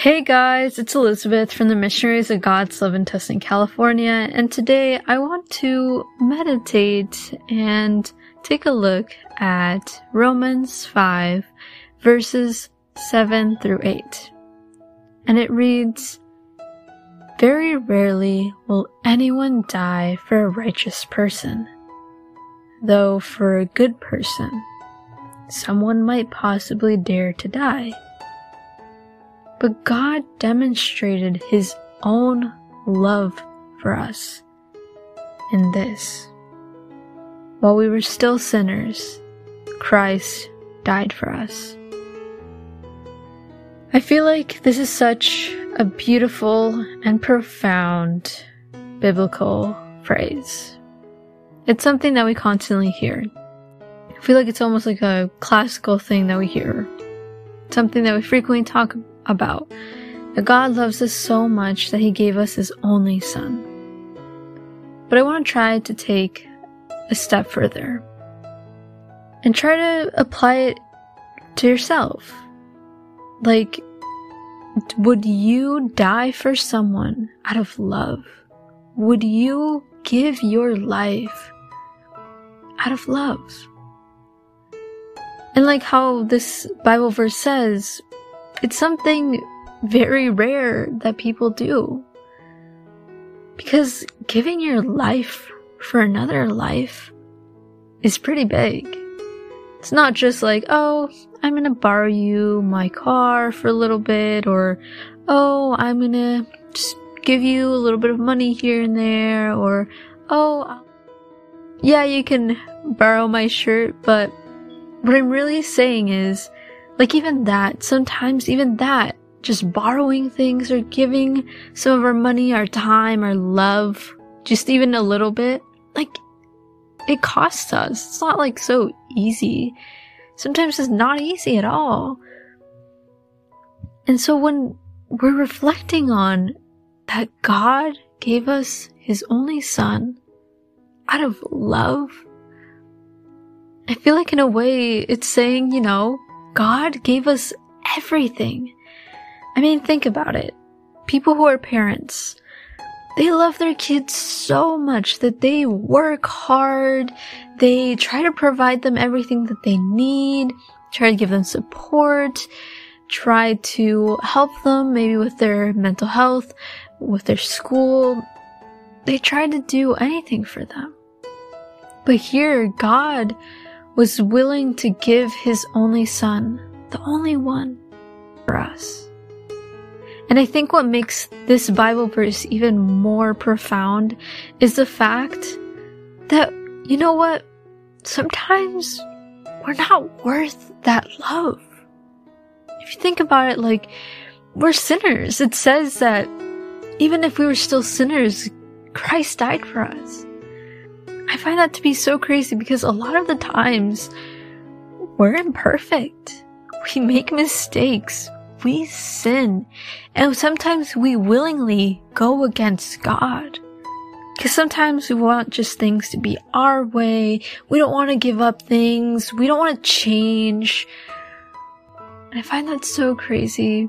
Hey guys, it's Elizabeth from the Missionaries of God's Love in Tustin, California, and today I want to meditate and take a look at Romans 5 verses 7 through 8. And it reads, Very rarely will anyone die for a righteous person, though for a good person, someone might possibly dare to die. But God demonstrated his own love for us in this. While we were still sinners, Christ died for us. I feel like this is such a beautiful and profound biblical phrase. It's something that we constantly hear. I feel like it's almost like a classical thing that we hear. Something that we frequently talk about that God loves us so much that He gave us His only Son. But I want to try to take a step further and try to apply it to yourself. Like, would you die for someone out of love? Would you give your life out of love? And like how this Bible verse says, it's something very rare that people do. Because giving your life for another life is pretty big. It's not just like, oh, I'm gonna borrow you my car for a little bit, or oh, I'm gonna just give you a little bit of money here and there, or oh, yeah, you can borrow my shirt, but what I'm really saying is, like even that, sometimes even that, just borrowing things or giving some of our money, our time, our love, just even a little bit, like it costs us. It's not like so easy. Sometimes it's not easy at all. And so when we're reflecting on that God gave us his only son out of love, I feel like in a way it's saying, you know, God gave us everything. I mean, think about it. People who are parents, they love their kids so much that they work hard. They try to provide them everything that they need, try to give them support, try to help them maybe with their mental health, with their school. They try to do anything for them. But here, God was willing to give his only son, the only one, for us. And I think what makes this Bible verse even more profound is the fact that, you know what? Sometimes we're not worth that love. If you think about it, like, we're sinners. It says that even if we were still sinners, Christ died for us. I find that to be so crazy because a lot of the times we're imperfect. We make mistakes. We sin. And sometimes we willingly go against God. Because sometimes we want just things to be our way. We don't want to give up things. We don't want to change. And I find that so crazy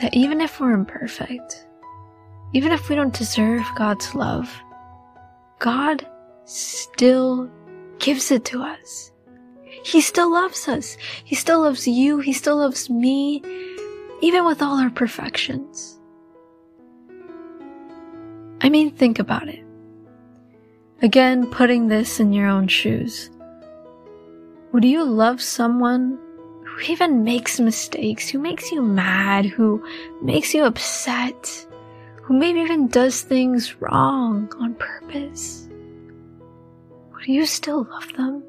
that even if we're imperfect, even if we don't deserve God's love, God still gives it to us. He still loves us. He still loves you. He still loves me, even with all our perfections. I mean, think about it. Again, putting this in your own shoes. Would you love someone who even makes mistakes, who makes you mad, who makes you upset? Who maybe even does things wrong on purpose, would you still love them?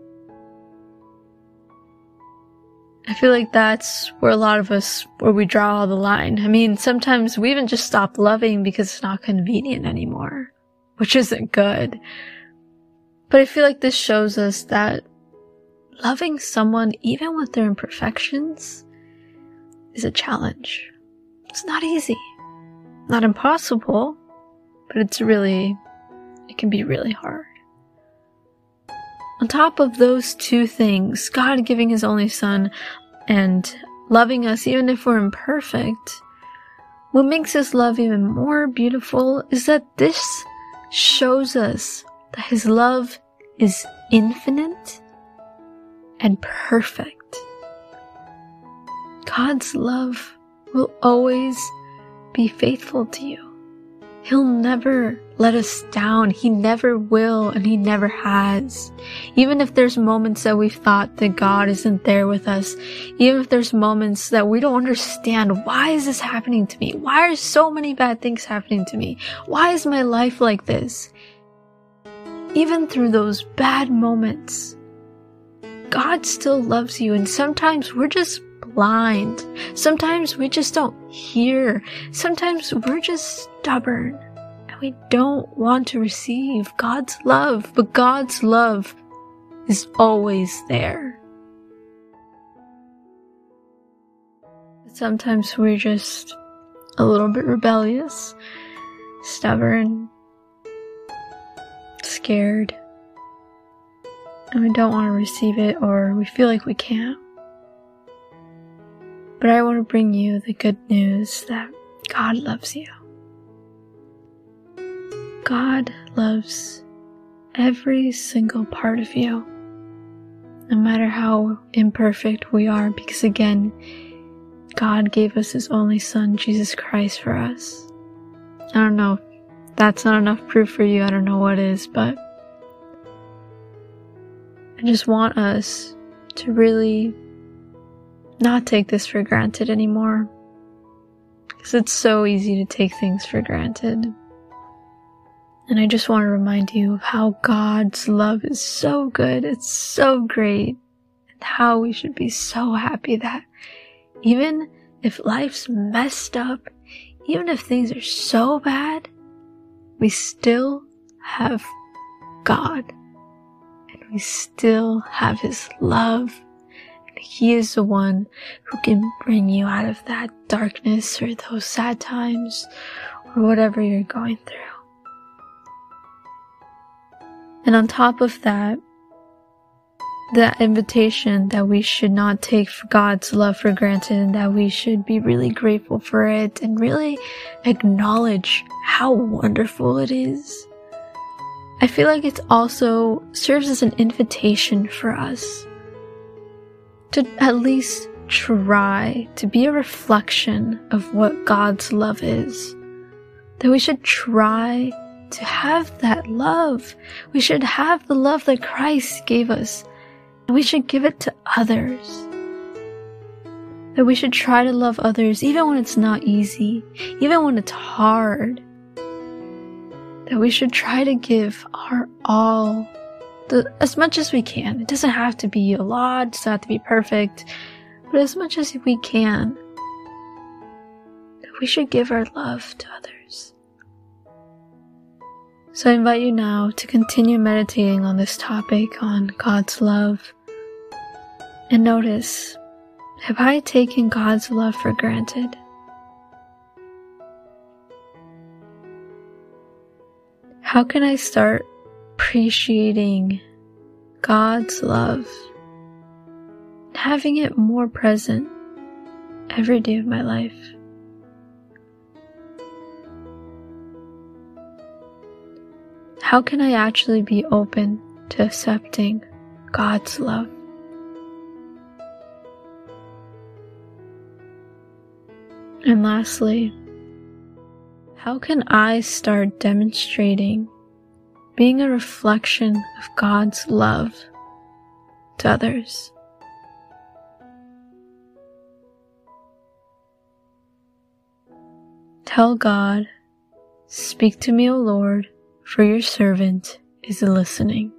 I feel like that's where a lot of us, where we draw the line. I mean, sometimes we even just stop loving because it's not convenient anymore, which isn't good. But I feel like this shows us that loving someone, even with their imperfections, is a challenge. It's not easy. Not impossible, but it's really, it can be really hard. On top of those two things, God giving his only son and loving us even if we're imperfect. What makes his love even more beautiful is that this shows us that his love is infinite and perfect. God's love will always be faithful to you. He'll never let us down. He never will and he never has. Even if there's moments that we've thought that God isn't there with us, even if there's moments that we don't understand, why is this happening to me? Why are so many bad things happening to me? Why is my life like this? Even through those bad moments, God still loves you and sometimes we're just blind. Sometimes we just don't hear. Sometimes we're just stubborn and we don't want to receive God's love, but God's love is always there. Sometimes we're just a little bit rebellious, stubborn, scared, and we don't want to receive it or we feel like we can't. But I want to bring you the good news that God loves you. God loves every single part of you, no matter how imperfect we are, because again, God gave us His only Son, Jesus Christ, for us. I don't know if that's not enough proof for you, I don't know what is, but I just want us to really not take this for granted anymore. Because it's so easy to take things for granted. And I just want to remind you of how God's love is so good. It's so great. And how we should be so happy that even if life's messed up, even if things are so bad, we still have God. And we still have His love. He is the one who can bring you out of that darkness or those sad times or whatever you're going through. And on top of that, that invitation that we should not take God's love for granted and that we should be really grateful for it and really acknowledge how wonderful it is. I feel like it also serves as an invitation for us to at least try to be a reflection of what God's love is. That we should try to have that love. We should have the love that Christ gave us. And we should give it to others. That we should try to love others even when it's not easy, even when it's hard. That we should try to give our all, the, as much as we can. It doesn't have to be a lot, it doesn't have to be perfect, but as much as we can. We should give our love to others. So I invite you now to continue meditating on this topic on God's love. And notice, have I taken God's love for granted? How can I start appreciating God's love, having it more present every day of my life? how can I actually be open to accepting God's love? And lastly, how can I start demonstrating being a reflection of God's love to others? Tell God, Speak to me, O Lord for your servant is listening.